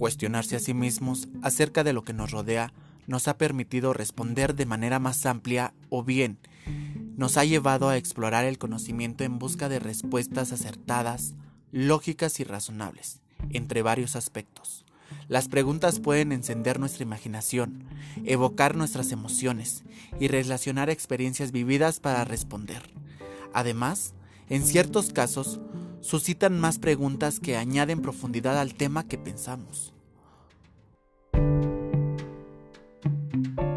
Cuestionarse a sí mismos acerca de lo que nos rodea nos ha permitido responder de manera más amplia o bien nos ha llevado a explorar el conocimiento en busca de respuestas acertadas, lógicas y razonables, entre varios aspectos. Las preguntas pueden encender nuestra imaginación, evocar nuestras emociones y relacionar experiencias vividas para responder. Además, en ciertos casos, suscitan más preguntas que añaden profundidad al tema que pensamos. thank you